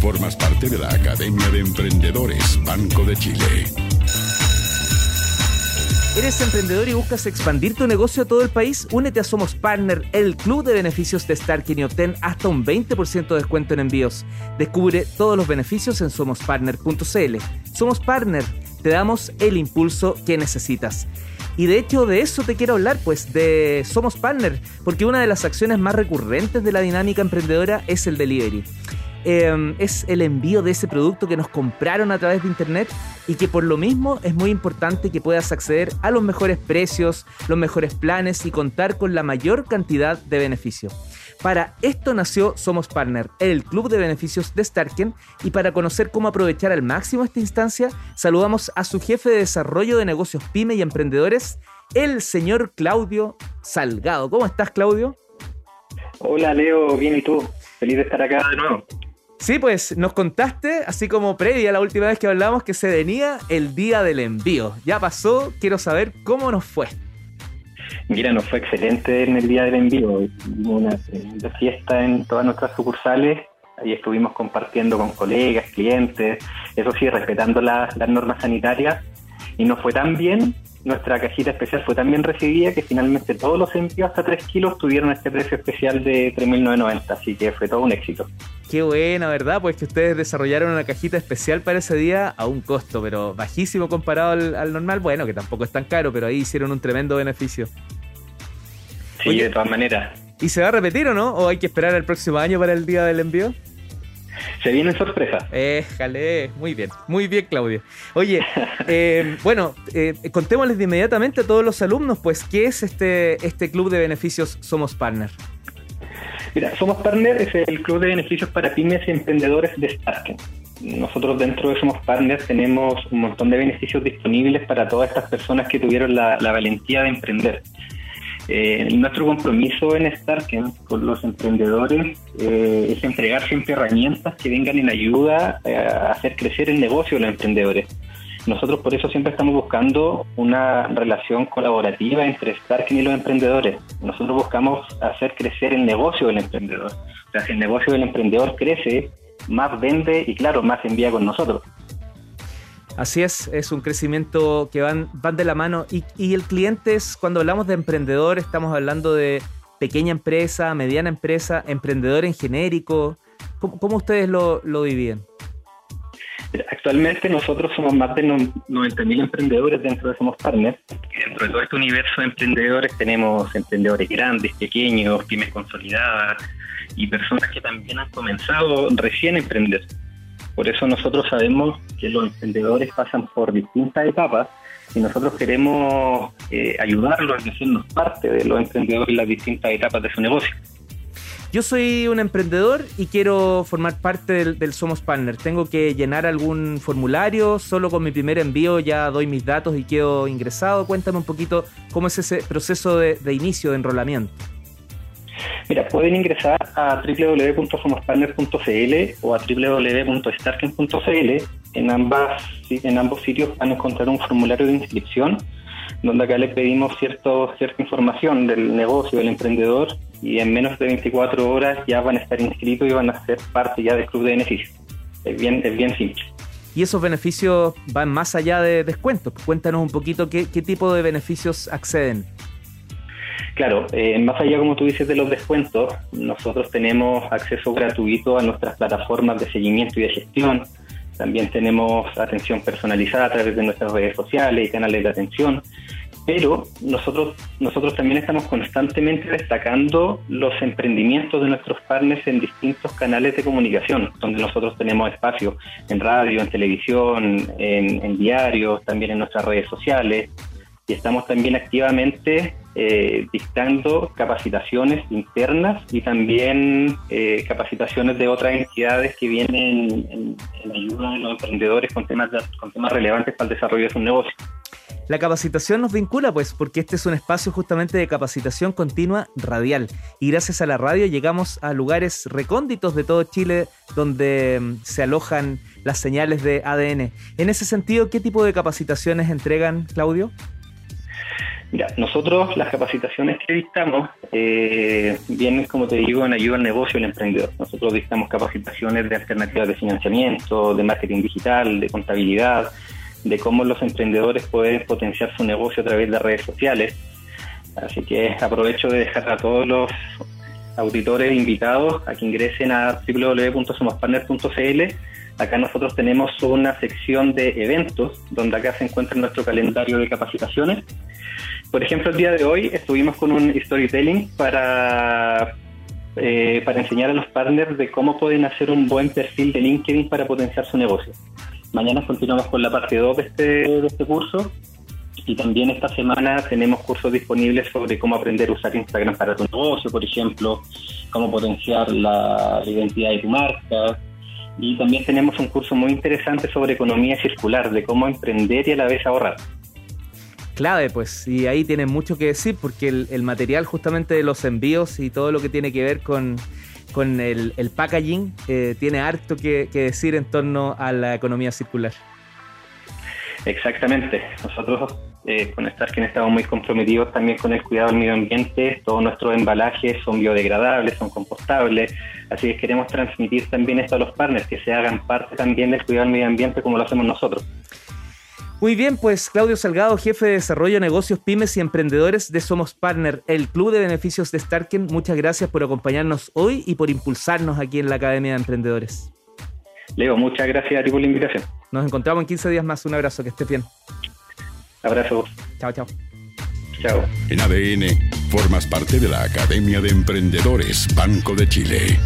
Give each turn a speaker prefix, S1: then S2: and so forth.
S1: Formas parte de la Academia de Emprendedores Banco de Chile.
S2: ¿Eres emprendedor y buscas expandir tu negocio a todo el país? Únete a Somos Partner, el club de beneficios de Starkin y obtén hasta un 20% de descuento en envíos. Descubre todos los beneficios en somospartner.cl. Somos Partner, te damos el impulso que necesitas. Y de hecho de eso te quiero hablar, pues de Somos Partner, porque una de las acciones más recurrentes de la dinámica emprendedora es el delivery. Em, es el envío de ese producto que nos compraron a través de internet y que por lo mismo es muy importante que puedas acceder a los mejores precios, los mejores planes y contar con la mayor cantidad de beneficio. Para esto nació Somos Partner, el club de beneficios de Starken, y para conocer cómo aprovechar al máximo esta instancia, saludamos a su jefe de desarrollo de negocios pyme y emprendedores, el señor Claudio Salgado. ¿Cómo estás, Claudio?
S3: Hola, Leo, bien y tú. Feliz de estar acá de nuevo.
S2: Sí, pues nos contaste, así como previa la última vez que hablamos, que se venía el día del envío. Ya pasó, quiero saber cómo nos fue.
S3: Mira, nos fue excelente en el día del envío. Hubo una fiesta en todas nuestras sucursales. Ahí estuvimos compartiendo con colegas, clientes, eso sí, respetando las normas sanitarias. Y nos fue tan bien nuestra cajita especial fue tan bien recibida que finalmente todos los envíos hasta 3 kilos tuvieron este precio especial de 3.990, así que fue todo un éxito.
S2: Qué buena, ¿verdad? Pues que ustedes desarrollaron una cajita especial para ese día a un costo, pero bajísimo comparado al, normal. Bueno, que tampoco es tan caro, pero ahí hicieron un tremendo beneficio.
S3: Sí, de todas maneras.
S2: ¿Y se va a repetir o no? ¿O hay que esperar el próximo año para el día del envío?
S3: Se viene sorpresa.
S2: Éjale, muy bien, muy bien, Claudia. Oye, eh, bueno, eh, contémosles de inmediatamente a todos los alumnos, pues, ¿qué es este, este club de beneficios Somos Partner?
S3: Mira, Somos Partner es el club de beneficios para pymes y emprendedores de Starken. Nosotros dentro de Somos Partner tenemos un montón de beneficios disponibles para todas estas personas que tuvieron la valentía de emprender. Eh, nuestro compromiso en Starken con los emprendedores eh, es entregar siempre herramientas que vengan en ayuda eh, a hacer crecer el negocio de los emprendedores. Nosotros por eso siempre estamos buscando una relación colaborativa entre Starken y los emprendedores. Nosotros buscamos hacer crecer el negocio del emprendedor. O sea, si el negocio del emprendedor crece, más vende y claro, más envía con nosotros.
S2: Así es, es un crecimiento que van, van de la mano. Y, el cliente es, cuando hablamos de emprendedor, estamos hablando de pequeña empresa, mediana empresa, emprendedor en genérico. ¿Cómo, ustedes lo, lo dividen?
S3: Actualmente nosotros somos más de 90.000 emprendedores dentro de Somos Partners. Dentro de todo este universo de emprendedores tenemos emprendedores grandes, pequeños, pymes consolidadas y personas que también han comenzado recién a emprender. Por eso nosotros sabemos que los emprendedores pasan por distintas etapas y nosotros queremos eh, ayudarlos a hacernos parte de los emprendedores en las distintas etapas de su negocio.
S2: Yo soy un emprendedor y quiero formar parte del, Somos Partner. ¿Tengo que llenar algún formulario? ¿Solo con mi primer envío ya doy mis datos y quedo ingresado? Cuéntame un poquito cómo es ese proceso de inicio, de enrolamiento.
S3: Mira, pueden ingresar a www.somospartner.cl o a www.starken.cl. En, ambas, en ambos sitios van a encontrar un formulario de inscripción donde acá les pedimos cierto, cierta información del negocio, del emprendedor y en menos de 24 horas ya van a estar inscritos y van a ser parte ya del club de beneficios. Es bien, es bien simple.
S2: Y esos beneficios van más allá de descuentos. Cuéntanos un poquito qué, qué tipo de beneficios acceden.
S3: Claro, eh, más allá, como tú dices, de los descuentos, nosotros tenemos acceso gratuito a nuestras plataformas de seguimiento y de gestión. También tenemos atención personalizada a través de nuestras redes sociales y canales de atención. Pero nosotros, nosotros también estamos constantemente destacando los emprendimientos de nuestros partners en distintos canales de comunicación, donde nosotros tenemos espacio en radio, en televisión, en, en diarios, también en nuestras redes sociales y estamos también activamente eh, dictando capacitaciones internas y también eh, capacitaciones de otras entidades que vienen en, ayuda de los emprendedores con temas, con temas relevantes para el desarrollo de su negocio.
S2: La capacitación nos vincula, pues, porque este es un espacio justamente de capacitación continua radial. Y gracias a la radio llegamos a lugares recónditos de todo Chile donde mm, se alojan las señales de ADN. En ese sentido, ¿qué tipo de capacitaciones entregan, Claudio?
S3: Mira, nosotros las capacitaciones que dictamos eh, vienen, como te digo, en ayuda al negocio del emprendedor. Nosotros dictamos capacitaciones de alternativas de financiamiento, de marketing digital, de contabilidad, de cómo los emprendedores pueden potenciar su negocio a través de redes sociales. Así que aprovecho de dejar a todos los auditores invitados a que ingresen a www.somospartner.cl. Acá nosotros tenemos una sección de eventos donde acá se encuentra nuestro calendario de capacitaciones. Por ejemplo, el día de hoy estuvimos con un storytelling para, eh, para enseñar a los partners de cómo pueden hacer un buen perfil de LinkedIn para potenciar su negocio. Mañana continuamos con la parte 2 de este, de este curso y también esta semana tenemos cursos disponibles sobre cómo aprender a usar Instagram para tu negocio, por ejemplo, cómo potenciar la identidad de tu marca. Y también tenemos un curso muy interesante sobre economía circular, de cómo emprender y a la vez ahorrar.
S2: Clave, pues, y ahí tienen mucho que decir porque el, material justamente de los envíos y todo lo que tiene que ver con, el, packaging eh, tiene harto que decir en torno a la economía circular.
S3: Exactamente. Nosotros eh, con Starken estamos muy comprometidos también con el cuidado del medio ambiente. Todos nuestros embalajes son biodegradables, son compostables. Así que queremos transmitir también esto a los partners, que se hagan parte también del cuidado del medio ambiente como lo hacemos nosotros.
S2: Muy bien, pues Claudio Salgado, jefe de desarrollo de negocios, pymes y emprendedores de Somos Partner, el club de beneficios de Starken. Muchas gracias por acompañarnos hoy y por impulsarnos aquí en la Academia de Emprendedores.
S3: Leo, muchas gracias a ti por la invitación.
S2: Nos encontramos en 15 días más. Un abrazo, que estés bien.
S3: Abrazo.
S2: Chao, chao.
S3: Chao.
S1: En ADN, formas parte de la Academia de Emprendedores Banco de Chile.